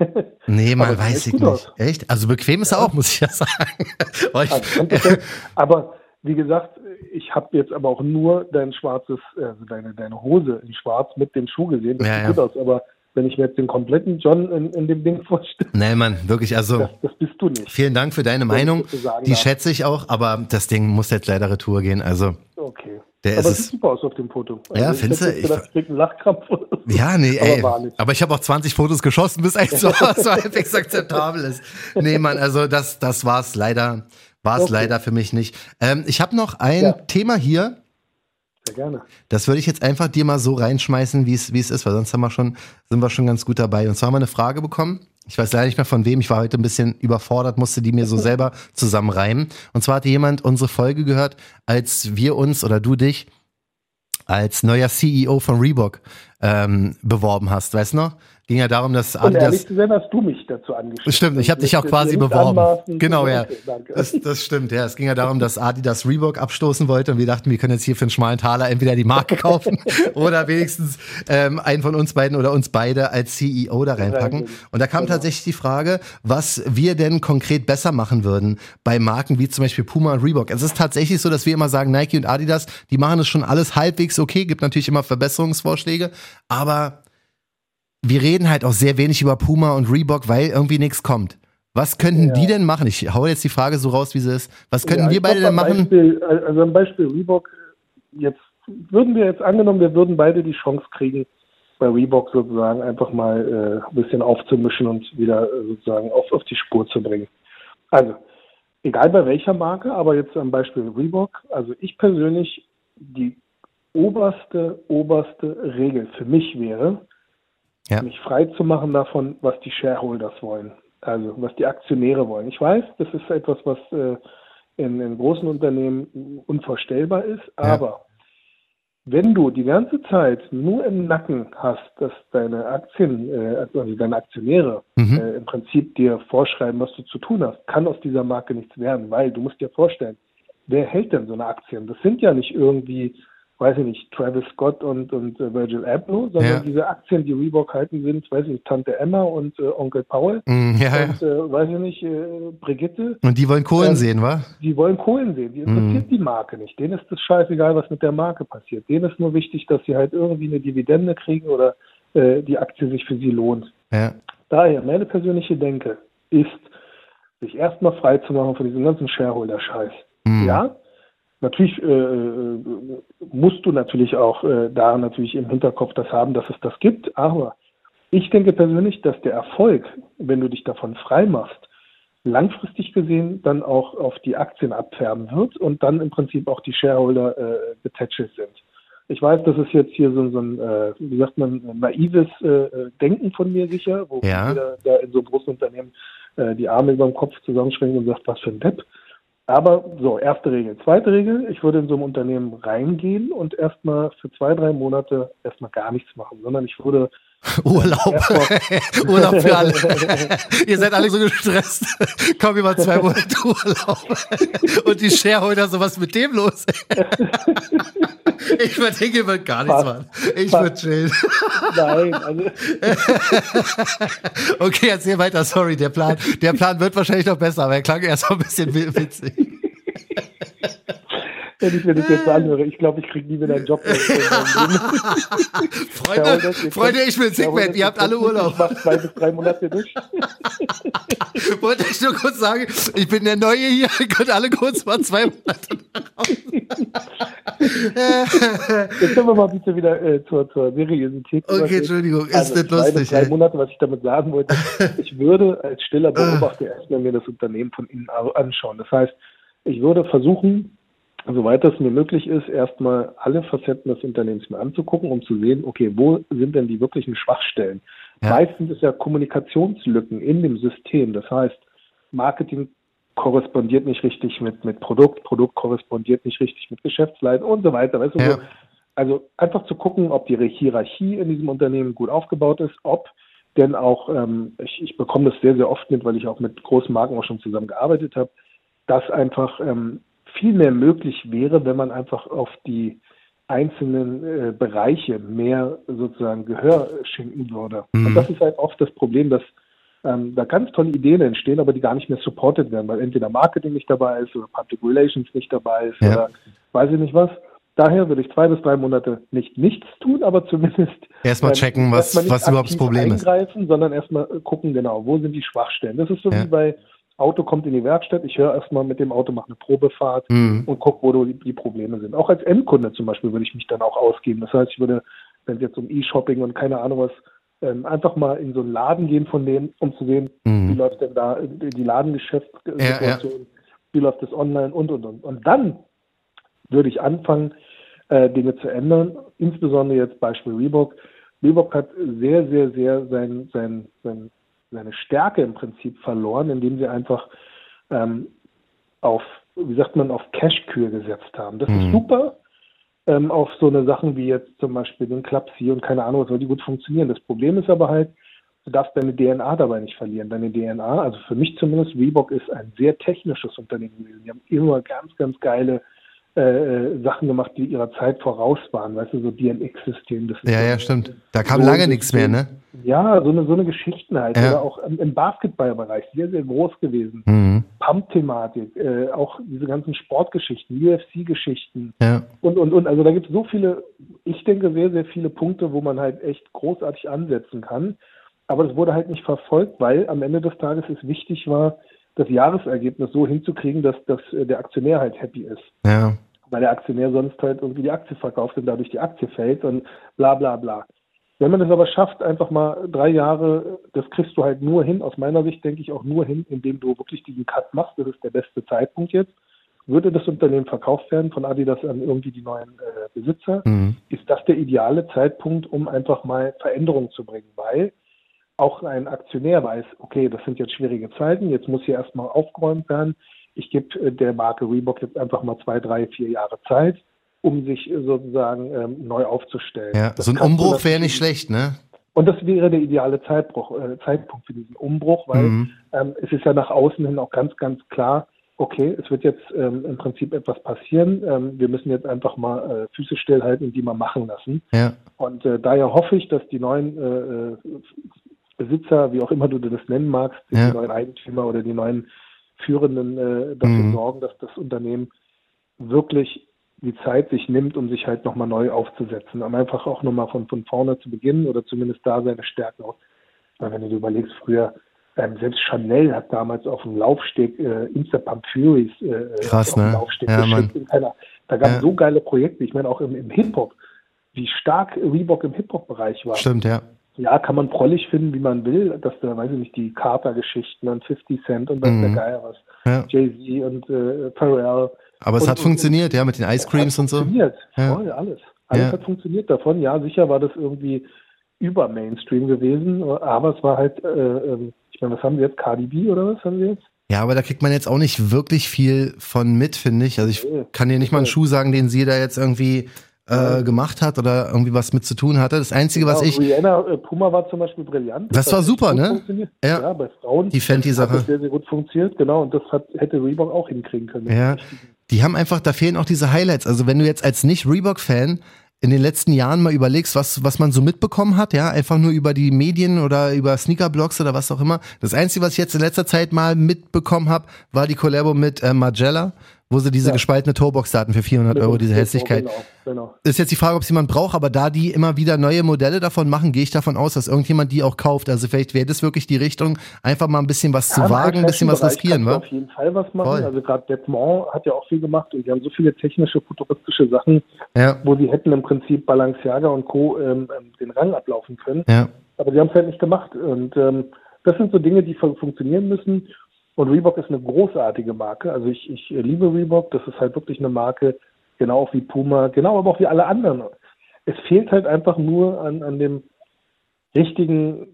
Nee, man weiß ich nicht. aus. Echt? Also bequem ist er auch, muss ich ja sagen. Also, aber wie gesagt, ich habe jetzt aber auch nur dein schwarzes, also deine, deine Hose in schwarz mit dem Schuh gesehen. Das Ja, sieht ja. gut aus. Aber wenn ich mir jetzt den kompletten John in, in dem Ding vorstelle, nee, Mann, wirklich, also das, das bist du nicht. vielen Dank für deine Meinung. Die darf. schätze ich auch, aber das Ding muss jetzt leider retour gehen. Also, Okay. Der aber ist es sieht es- super aus auf dem Foto. Ja, ich findest du? Ich krieg einen Lachkrampf. Ja, nee, Aber ey. nicht. Aber ich habe auch 20 Fotos geschossen, bis eins so, so halbwegs akzeptabel ist. Nee, Mann, also das, das war's leider, war's Okay. leider für mich nicht. Ähm, ich habe noch ein Ja. Thema hier, Sehr gerne. das würde ich jetzt einfach dir mal so reinschmeißen, wie es wie es ist, weil sonst haben wir schon, sind wir schon ganz gut dabei. Und zwar haben wir eine Frage bekommen. Ich weiß leider nicht mehr von wem. Ich war heute ein bisschen überfordert, musste die mir so selber zusammenreimen. Und zwar hatte jemand unsere Folge gehört, als wir uns oder du dich als neuer CEO von Reebok ähm, beworben hast, weißt du noch? Ging ja darum, dass Und Adidas ehrlich zu sein, hast du mich dazu angeschrieben. Stimmt, ich habe dich auch quasi beworben. anmaßen. Genau, ja. Danke. Das, das stimmt, ja. Es ging ja darum, dass Adidas Reebok abstoßen wollte und wir dachten, wir können jetzt hier für einen schmalen Taler entweder die Marke kaufen oder wenigstens ähm, einen von uns beiden oder uns beide als CEO da reinpacken. Und da kam Genau. tatsächlich die Frage, was wir denn konkret besser machen würden bei Marken wie zum Beispiel Puma und Reebok. Es ist tatsächlich so, dass wir immer sagen, Nike und Adidas, die machen es schon alles halbwegs okay, gibt natürlich immer Verbesserungsvorschläge, aber wir reden halt auch sehr wenig über Puma und Reebok, weil irgendwie nichts kommt. Was könnten Ja. die denn machen? Ich hau jetzt die Frage so raus, wie sie ist. Was könnten Ja, wir beide denn machen? Beispiel, also am Beispiel Reebok, jetzt würden wir jetzt angenommen, wir würden beide die Chance kriegen, bei Reebok sozusagen einfach mal äh, ein bisschen aufzumischen und wieder äh, sozusagen auf, auf die Spur zu bringen. Also, egal bei welcher Marke, aber jetzt am Beispiel Reebok, also ich persönlich, die oberste, oberste Regel für mich wäre, Ja. mich frei zu machen davon, was die Shareholders wollen. Also was die Aktionäre wollen. Ich weiß, das ist etwas, was äh, in, in großen Unternehmen unvorstellbar ist, aber wenn du die ganze Zeit nur im Nacken hast, dass deine Aktien, äh, also deine Aktionäre Mhm. äh, im Prinzip dir vorschreiben, was du zu tun hast, kann aus dieser Marke nichts werden, weil du musst dir vorstellen, wer hält denn so eine Aktien? Das sind ja nicht irgendwie, weiß ich nicht, Travis Scott und, und äh, Virgil Abloh, sondern Ja. diese Aktien, die Reebok halten, sind, weiß ich nicht, Tante Emma und äh, Onkel Paul Mm, ja, ja. und, äh, weiß ich nicht, äh, Brigitte. Und die wollen Kohlen Ähm, sehen, wa? Die wollen Kohlen sehen. Die interessiert Mhm. die Marke nicht. Denen ist es scheißegal, was mit der Marke passiert. Denen ist nur wichtig, dass sie halt irgendwie eine Dividende kriegen oder äh, die Aktie sich für sie lohnt. Ja. Daher, meine persönliche Denke ist, sich erstmal frei zu machen von diesem ganzen Shareholder-Scheiß. Mhm. Ja, natürlich äh, äh, musst du natürlich auch äh, da natürlich im Hinterkopf das haben, dass es das gibt, aber ich denke persönlich, dass der Erfolg, wenn du dich davon frei machst, langfristig gesehen dann auch auf die Aktien abfärben wird und dann im Prinzip auch die Shareholder äh, getätschelt sind. Ich weiß, das ist jetzt hier so, so ein, äh, wie sagt man, naives äh, Denken von mir sicher, wo ja. jeder da in so einem großen Unternehmen äh, die Arme über dem Kopf zusammenschränkt und sagt, was für ein Depp. Aber so, erste Regel. Zweite Regel, ich würde in so ein Unternehmen reingehen und erstmal für zwei, drei Monate erstmal gar nichts machen, sondern ich würde Urlaub. Urlaub für alle. Ihr seid alle so gestresst. Komm über zwei Monate Urlaub. Und die Shareholder, so was mit dem los? Ich würde hingehen, würde gar nichts machen. Ich würde chillen. Nein, also. Okay, erzähl weiter. Sorry, der Plan, der Plan wird wahrscheinlich noch besser, aber er klang erst mal ein bisschen witzig wenn ich mir das jetzt anhöre. Ich glaube, ich kriege nie wieder einen Job. Freunde, Freunde, ich bin Sigmund, ihr habt alle Urlaub. Ich mache zwei bis drei Monate durch. Wollte ich nur kurz sagen, ich bin der Neue hier, ihr könnt alle kurz mal zwei Monate. Jetzt kommen wir mal bitte wieder äh, zur, zur Seriosität. Okay, Entschuldigung, ist also nicht lustig. Drei Monate, was ich damit sagen wollte. Ich würde als stiller Beobachter erstmal mir das Unternehmen von innen anschauen. Das heißt, ich würde versuchen, soweit es mir möglich ist, erstmal alle Facetten des Unternehmens mir anzugucken, um zu sehen, okay, wo sind denn die wirklichen Schwachstellen? Ja. Meistens ist ja Kommunikationslücken in dem System. Das heißt, Marketing korrespondiert nicht richtig mit, mit Produkt, Produkt korrespondiert nicht richtig mit Geschäftsleitung und so weiter. Weißt du, ja. also einfach zu gucken, ob die Hierarchie in diesem Unternehmen gut aufgebaut ist, ob denn auch, ähm, ich, ich bekomme das sehr, sehr oft mit, weil ich auch mit großen Marken auch schon zusammengearbeitet habe, dass einfach ähm, viel mehr möglich wäre, wenn man einfach auf die einzelnen äh, Bereiche mehr sozusagen Gehör schenken würde. Mhm. Und das ist halt oft das Problem, dass ähm, da ganz tolle Ideen entstehen, aber die gar nicht mehr supported werden, weil entweder Marketing nicht dabei ist oder Public Relations nicht dabei ist ja. oder weiß ich nicht was. Daher würde ich zwei bis drei Monate nicht nichts tun, aber zumindest erstmal ähm, checken, was, erst was überhaupt das Problem ist. Sondern erstmal gucken, genau, wo sind die Schwachstellen. Das ist so ja. wie bei Auto kommt in die Werkstatt, ich höre erstmal mit dem Auto, mache eine Probefahrt mhm. und gucke, wo die, die, Probleme sind. Auch als Endkunde zum Beispiel würde ich mich dann auch ausgeben. Das heißt, ich würde, wenn es jetzt um E-Shopping und keine Ahnung was, ähm, einfach mal in so einen Laden gehen von denen, um zu sehen, mhm. wie läuft denn da die Ladengeschäftssituation, ja, ja. wie läuft das online und und und. Und dann würde ich anfangen, äh, Dinge zu ändern, insbesondere jetzt Beispiel Reebok. Reebok hat sehr, sehr, sehr sein, sein, sein seine Stärke im Prinzip verloren, indem sie einfach ähm, auf, wie sagt man, auf Cash-Kür gesetzt haben. Das mhm. ist super. Ähm, auf so eine Sachen wie jetzt zum Beispiel den Club C und keine Ahnung, was soll die gut funktionieren. Das Problem ist aber halt, du darfst deine DNA dabei nicht verlieren. Deine DNA, also für mich zumindest, Reebok ist ein sehr technisches Unternehmen gewesen. Die haben immer ganz, ganz geile äh, äh, Sachen gemacht, die ihrer Zeit voraus waren, weißt du, so DNX-System. Ja, ja, stimmt. Da kam so lange nichts mehr, ne? Ja, so eine, so eine Geschichten halt. Ja. Oder auch im, im Basketballbereich sehr, sehr groß gewesen. Mhm. Pump-Thematik, äh, auch diese ganzen Sportgeschichten, UFC-Geschichten ja. und, und, und. Also da gibt es so viele, ich denke, sehr, sehr viele Punkte, wo man halt echt großartig ansetzen kann. Aber das wurde halt nicht verfolgt, weil am Ende des Tages es wichtig war, das Jahresergebnis so hinzukriegen, dass, dass äh, der Aktionär halt happy ist. Ja weil der Aktionär sonst halt irgendwie die Aktie verkauft und dadurch die Aktie fällt und bla bla bla. Wenn man es aber schafft, einfach mal drei Jahre, das kriegst du halt nur hin, aus meiner Sicht denke ich auch nur hin, indem du wirklich diesen Cut machst, das ist der beste Zeitpunkt jetzt. Würde das Unternehmen verkauft werden von Adidas an irgendwie die neuen äh, Besitzer, mhm. ist das der ideale Zeitpunkt, um einfach mal Veränderungen zu bringen, weil auch ein Aktionär weiß, okay, das sind jetzt schwierige Zeiten, jetzt muss hier erstmal aufgeräumt werden, ich gebe äh, der Marke Reebok jetzt einfach mal zwei, drei, vier Jahre Zeit, um sich äh, sozusagen ähm, neu aufzustellen. Ja, das so ein Umbruch wäre nicht schlecht, ne? Und das wäre der ideale Zeitbruch, äh, Zeitpunkt für diesen Umbruch, weil mhm. ähm, es ist ja nach außen hin auch ganz, ganz klar, okay, es wird jetzt ähm, im Prinzip etwas passieren. Ähm, wir müssen jetzt einfach mal äh, Füße stillhalten und die mal machen lassen. Ja. Und äh, daher hoffe ich, dass die neuen äh, äh Besitzer, wie auch immer du das nennen magst, ja. die neuen Eigentümer oder die neuen Führenden äh, dafür mhm. sorgen, dass das Unternehmen wirklich die Zeit sich nimmt, um sich halt nochmal neu aufzusetzen, um einfach auch nochmal von, von vorne zu beginnen oder zumindest da seine Stärken auch Weil wenn du dir überlegst, früher, ähm, selbst Chanel hat damals auf dem Laufsteg äh, Instapump Furies äh, Krass, auf dem ne? Laufsteg Ja, geschickt. Keiner, da gab es Ja. so geile Projekte. Ich meine, auch im, im Hip-Hop, wie stark Reebok im Hip-Hop-Bereich war. Stimmt, ja. Ja, kann man prollig finden, wie man will, dass da, weiß ich nicht, die Carter-Geschichten und 50 Cent und was Mhm. der Geier was. ja. Jay-Z und äh, Pharrell. Aber es Und- hat und- funktioniert, ja, mit den Ice Creams und so. Funktioniert, Ja. voll, alles. Alles Ja. hat funktioniert davon. Ja, sicher war das irgendwie über Mainstream gewesen, aber es war halt, äh, ähm, ich meine, was haben wir jetzt? Cardi B oder was haben wir jetzt? Ja, aber da kriegt man jetzt auch nicht wirklich viel von mit, finde ich. Also ich Nee. kann dir nicht mal einen Schuh sagen, den sie da jetzt irgendwie äh, gemacht hat oder irgendwie was mit zu tun hatte. Das Einzige, was Ja, ich, Rihanna äh, Puma war zum Beispiel brillant. Das war hat super, ne? Ja. Ja. bei Frauen die Fenty-Sache. das sehr, sehr gut funktioniert, genau. Und das hat, hätte Reebok auch hinkriegen können. Ja, die haben einfach, da fehlen auch diese Highlights. Also wenn du jetzt als Nicht-Reebok-Fan in den letzten Jahren mal überlegst, was, was man so mitbekommen hat, ja, einfach nur über die Medien oder über Sneaker-Blogs oder was auch immer. Das Einzige, was ich jetzt in letzter Zeit mal mitbekommen habe, war die Collabo mit äh, Magella, wo sie diese Ja. gespaltene Toolbox hatten für 400 Euro, diese Hässlichkeit. Genau, genau. Ist jetzt die Frage, ob es jemand braucht, aber da die immer wieder neue Modelle davon machen, gehe ich davon aus, dass irgendjemand die auch kauft. Also vielleicht wäre das wirklich die Richtung, einfach mal ein bisschen was zu Ja, im wagen, ein bisschen was riskieren, wa? Auf jeden Fall was machen. Voll. Also gerade Detmont hat ja auch viel gemacht und die haben so viele technische, futuristische Sachen, Ja, wo sie hätten im Prinzip Balenciaga und Co. Ähm, ähm, den Rang ablaufen können. ja, Aber die haben es halt nicht gemacht. Und ähm, das sind so Dinge, die fun funktionieren müssen. Und Reebok ist eine großartige Marke. Also ich, ich liebe Reebok. Das ist halt wirklich eine Marke, genau auch wie Puma, genau aber auch wie alle anderen. Es fehlt halt einfach nur an, an dem richtigen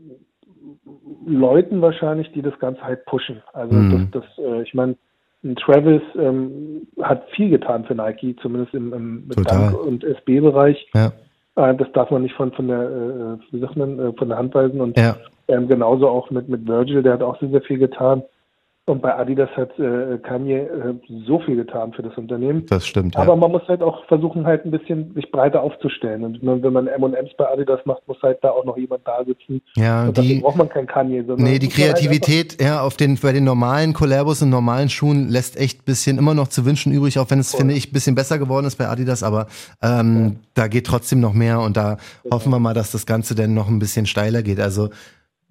Leuten wahrscheinlich, die das Ganze halt pushen. Also Mhm. das, das äh, ich meine, ein Travis ähm, hat viel getan für Nike, zumindest im, im. Dunk- und SB-Bereich. ja, Äh, das darf man nicht von, von der, äh, wie sagt man, äh, von der Hand weisen. Und ja. ähm, genauso auch mit, mit Virgil, der hat auch sehr, sehr viel getan. Und bei Adidas hat äh, Kanye äh, so viel getan für das Unternehmen. Das stimmt, Aber ja. man muss halt auch versuchen, halt ein bisschen sich breiter aufzustellen. Und man, wenn man M&M's bei Adidas macht, muss halt da auch noch jemand da sitzen. Ja, und die, braucht man kein Kanye, sondern nee, die halt Kreativität, ja, auf den, bei den normalen Collabos und normalen Schuhen lässt echt bisschen immer noch zu wünschen übrig, auch wenn es, Voll. finde ich, bisschen besser geworden ist bei Adidas, aber ähm, da geht trotzdem noch mehr und da hoffen wir mal, dass das Ganze dann noch ein bisschen steiler geht. Also,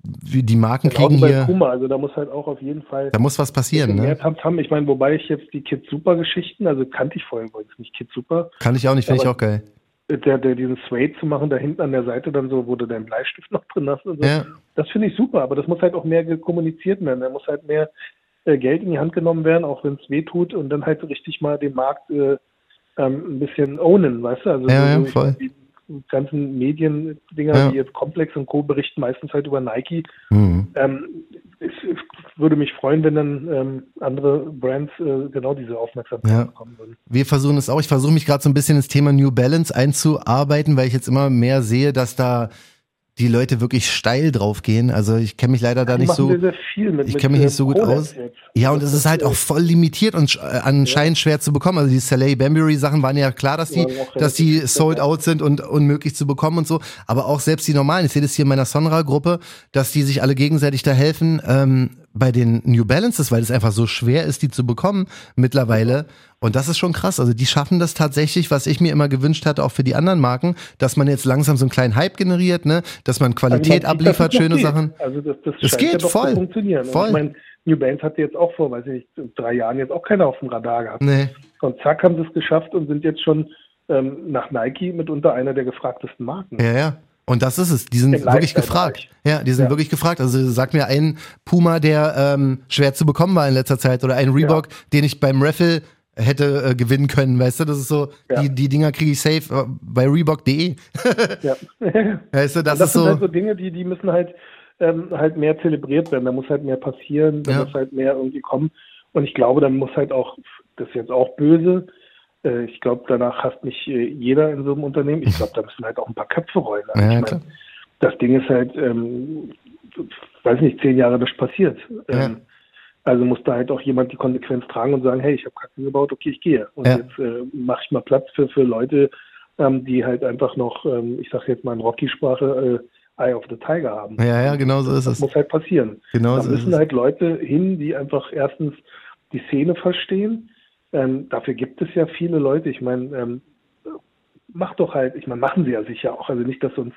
die Marken einfach, kriegen hier, Puma, also da muss halt auch auf jeden Fall da muss was passieren, ne? Tamtam. Ich meine, wobei ich jetzt die Kids Super Geschichten, also kannte ich vorher übrigens nicht Kids Super, Kann ich auch nicht, finde ich auch geil. der, der diesen Suede zu machen, da hinten an der Seite dann so, wo du deinen Bleistift noch drin hast und so. Ja, Das finde ich super, aber das muss halt auch mehr kommuniziert werden. Da muss halt mehr äh, Geld in die Hand genommen werden, auch wenn es weh tut und dann halt richtig mal den Markt äh, ähm, ein bisschen ownen, weißt du? Also Ja, so, ja, so, voll. die ganzen Mediendinger, Ja. die jetzt Komplex und Co. berichten meistens halt über Nike. mhm. Ähm, es, es würde mich freuen, wenn dann ähm, andere Brands äh, genau diese Aufmerksamkeit Ja. bekommen würden. Wir versuchen es auch. Ich versuche mich gerade so ein bisschen ins Thema New Balance einzuarbeiten, weil ich jetzt immer mehr sehe, dass da die Leute wirklich steil drauf gehen. Also ich kenne mich leider da nicht so. sehr, sehr viel mit, ich mit, kenn mich nicht so gut aus. jetzt. Ja, und es ist halt auch voll limitiert und äh, anscheinend schwer zu bekommen. Also die Saleh Bambury Sachen waren ja klar, dass die, Ja, dass die sold out sind und unmöglich zu bekommen und so. Aber auch selbst die normalen, ich sehe das hier in meiner Sonra-Gruppe, dass die sich alle gegenseitig da helfen ähm, bei den New Balances, weil es einfach so schwer ist, die zu bekommen mittlerweile. Und das ist schon krass. Also die schaffen das tatsächlich, was ich mir immer gewünscht hatte, auch für die anderen Marken, dass man jetzt langsam so einen kleinen Hype generiert, ne, dass man Also man Qualität sieht, dass abliefert, schöne geht. Sachen. Also das, das Es geht ja voll. zu funktionieren. Voll. Und ich meine, New Balance hatte jetzt auch vor, weiß ich nicht, in drei Jahren jetzt auch keiner auf dem Radar gehabt. Nee. Und zack haben sie es geschafft und sind jetzt schon ähm, nach Nike mitunter einer der gefragtesten Marken. Ja, ja. Und das ist es. Die sind wirklich gefragt. Ja, die sind Ja. wirklich gefragt. Also sag mir einen Puma, der ähm, schwer zu bekommen war in letzter Zeit oder einen Reebok, den ich beim Raffle hätte äh, gewinnen können, weißt du? Das ist so, Ja. die, die Dinger kriege ich safe äh, bei Reebok.de. Ja. Weißt du, das, das ist sind so. halt so Dinge, die, die müssen halt, ähm, halt mehr zelebriert werden. Da muss halt mehr passieren, da Ja. muss halt mehr irgendwie kommen. Und ich glaube, dann muss halt auch, das ist jetzt auch böse, äh, ich glaube, danach hasst nicht äh, jeder in so einem Unternehmen. Ich glaube, da müssen halt auch ein paar Köpfe rollen. Also Ja, ich mein, das Ding ist halt, ähm, weiß nicht, zehn Jahre nicht passiert. Ja. Ähm, also muss da halt auch jemand die Konsequenz tragen und sagen, hey, ich habe Kacke gebaut, okay, ich gehe. Und Ja. jetzt äh, mache ich mal Platz für, für Leute, ähm, die halt einfach noch, ähm, ich sage jetzt mal in Rocky-Sprache, äh, Eye of the Tiger haben. Ja, ja, genau so ist Das es. muss halt passieren. Genau da so ist müssen halt Leute hin, die einfach erstens die Szene verstehen. Ähm, dafür gibt es ja viele Leute. Ich meine, ähm, mach doch halt, ich meine, machen sie ja sicher auch. Also nicht, dass uns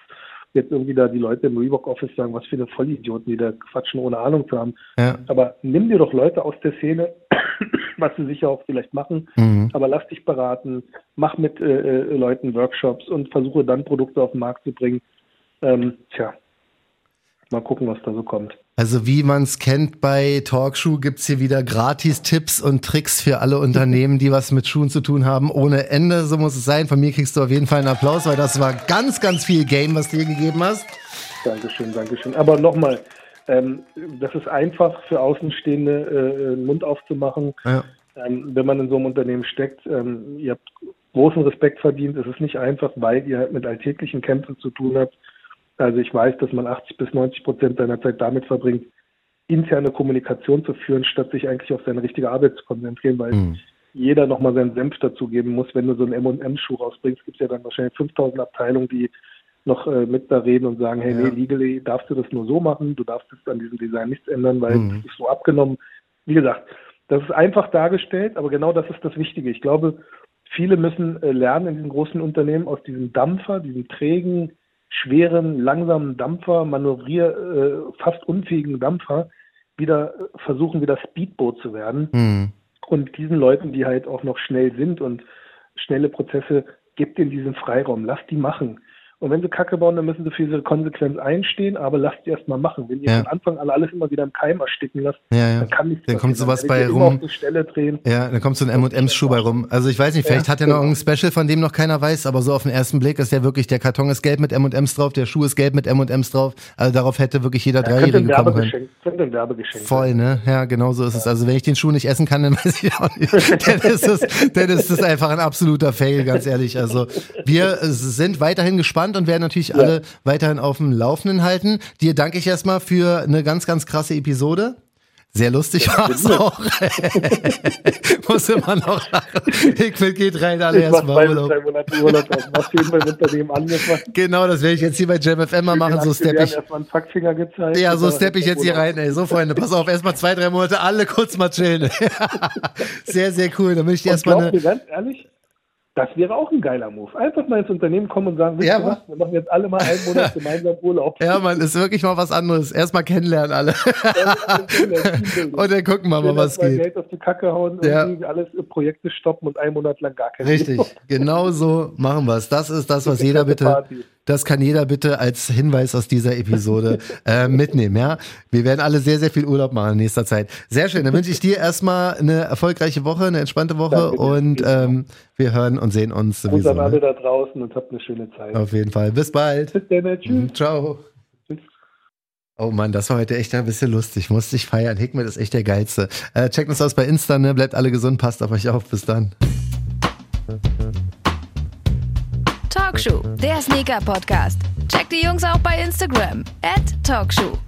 jetzt irgendwie da die Leute im Reebok Office sagen, was für eine Vollidioten, die da quatschen, ohne Ahnung zu haben. Ja. Aber nimm dir doch Leute aus der Szene, was sie sicher auch vielleicht machen, mhm. aber lass dich beraten, mach mit äh, äh, Leuten Workshops und versuche dann Produkte auf den Markt zu bringen. Ähm, tja, mal gucken, was da so kommt. Also wie man es kennt bei Talkshow gibt's hier wieder Gratis-Tipps und Tricks für alle Unternehmen, die was mit Schuhen zu tun haben. Ohne Ende, so muss es sein. Von mir kriegst du auf jeden Fall einen Applaus, weil das war ganz, ganz viel Game, was du hier gegeben hast. Dankeschön, Dankeschön. Aber nochmal, ähm, das ist einfach für Außenstehende, äh, einen Mund aufzumachen. Ja. Ähm, wenn man in so einem Unternehmen steckt, ähm, ihr habt großen Respekt verdient. Es ist nicht einfach, weil ihr halt mit alltäglichen Kämpfen zu tun habt also ich weiß, dass man 80 bis 90 Prozent seiner Zeit damit verbringt, interne Kommunikation zu führen, statt sich eigentlich auf seine richtige Arbeit zu konzentrieren, weil mhm. jeder nochmal seinen Senf dazugeben muss. Wenn du so einen M&M-Schuh rausbringst, gibt es ja dann wahrscheinlich 5000 Abteilungen, die noch äh, mit da reden und sagen, hey, ja. nee, legally darfst du das nur so machen, du darfst jetzt an diesem Design nichts ändern, weil mhm. es ist so abgenommen. Wie gesagt, das ist einfach dargestellt, aber genau das ist das Wichtige. Ich glaube, viele müssen äh, lernen in diesen großen Unternehmen aus diesem Dampfer, diesem trägen, schweren, langsamen Dampfer, manövrier, äh, fast unfähigen Dampfer wieder äh, versuchen, wieder Speedboot zu werden. Mhm. Und diesen Leuten, die halt auch noch schnell sind und schnelle Prozesse, gibt ihnen diesen Freiraum, lasst die machen. Und wenn sie Kacke bauen, dann müssen sie für diese Konsequenz einstehen, aber lasst sie erstmal machen. Wenn ihr ja. von Anfang an alles immer wieder im Keim ersticken lasst, ja, ja. dann kann nichts Dann kommt sowas bei rum. Ja, dann kommt so ein M&M's-Schuh bei rum. Also ich weiß nicht, vielleicht hat er noch genau. ein Special, von dem noch keiner weiß, aber so auf den ersten Blick ist ja wirklich, der Karton ist gelb mit M&M's drauf, der Schuh ist gelb mit M&M's drauf. Also darauf hätte wirklich jeder Dreijährige kommen können. Könnte ein Werbegeschenk Voll, ne? Ja, genau so ist es. Also wenn ich den Schuh nicht essen kann, dann weiß ich auch nicht. dann ist es, dann ist es einfach ein absoluter Fail, ganz ehrlich. Also wir sind weiterhin gespannt und werden natürlich alle weiterhin auf dem Laufenden halten. Dir danke ich erstmal für eine ganz, ganz krasse Episode. Sehr lustig war es auch. Muss immer noch lachen. Hickman geht rein, alle erstmal Urlaub. Drei Monate Urlaub angefangen. Genau, das werde ich jetzt hier bei JamFM mal machen. So stepp ich. Gezeigt. Ja, so stepp ich jetzt hier rein, ey. So, Freunde, pass auf, erstmal zwei, drei Monate alle kurz mal chillen. sehr, sehr cool. Dann möchte ich dir erstmal eine. Ganz ehrlich, das wäre auch ein geiler Move. Einfach mal ins Unternehmen kommen und sagen, ja, was? wir machen jetzt alle mal einen Monat gemeinsam Urlaub. Ja, man, ist wirklich mal was anderes. Erstmal kennenlernen alle. und dann gucken wir mal, was geht. Geld auf die Kacke hauen ja. und alles Projekte stoppen und einen Monat lang gar keine Richtig, genau so machen wir es. Das ist das, was jeder bitte Party. Das kann jeder bitte als Hinweis aus dieser Episode äh, mitnehmen. Ja, wir werden alle sehr, sehr viel Urlaub machen in nächster Zeit. Sehr schön. Dann wünsche ich dir erstmal eine erfolgreiche Woche, eine entspannte Woche Danke, und ähm, wir hören und sehen uns sowieso. Und an alle ne? da draußen und habt eine schöne Zeit. Auf jeden Fall. Bis bald. Bis dann. Tschüss. Mhm, ciao. Oh Mann, das war heute echt ein bisschen lustig. Musste ich feiern. Hickmet ist echt der Geilste. Äh, checkt uns aus bei Insta, ne? Bleibt alle gesund, passt auf euch auf. Bis dann. Talkshow, der Sneaker-Podcast. Checkt die Jungs auch bei Instagram. At Talkshow.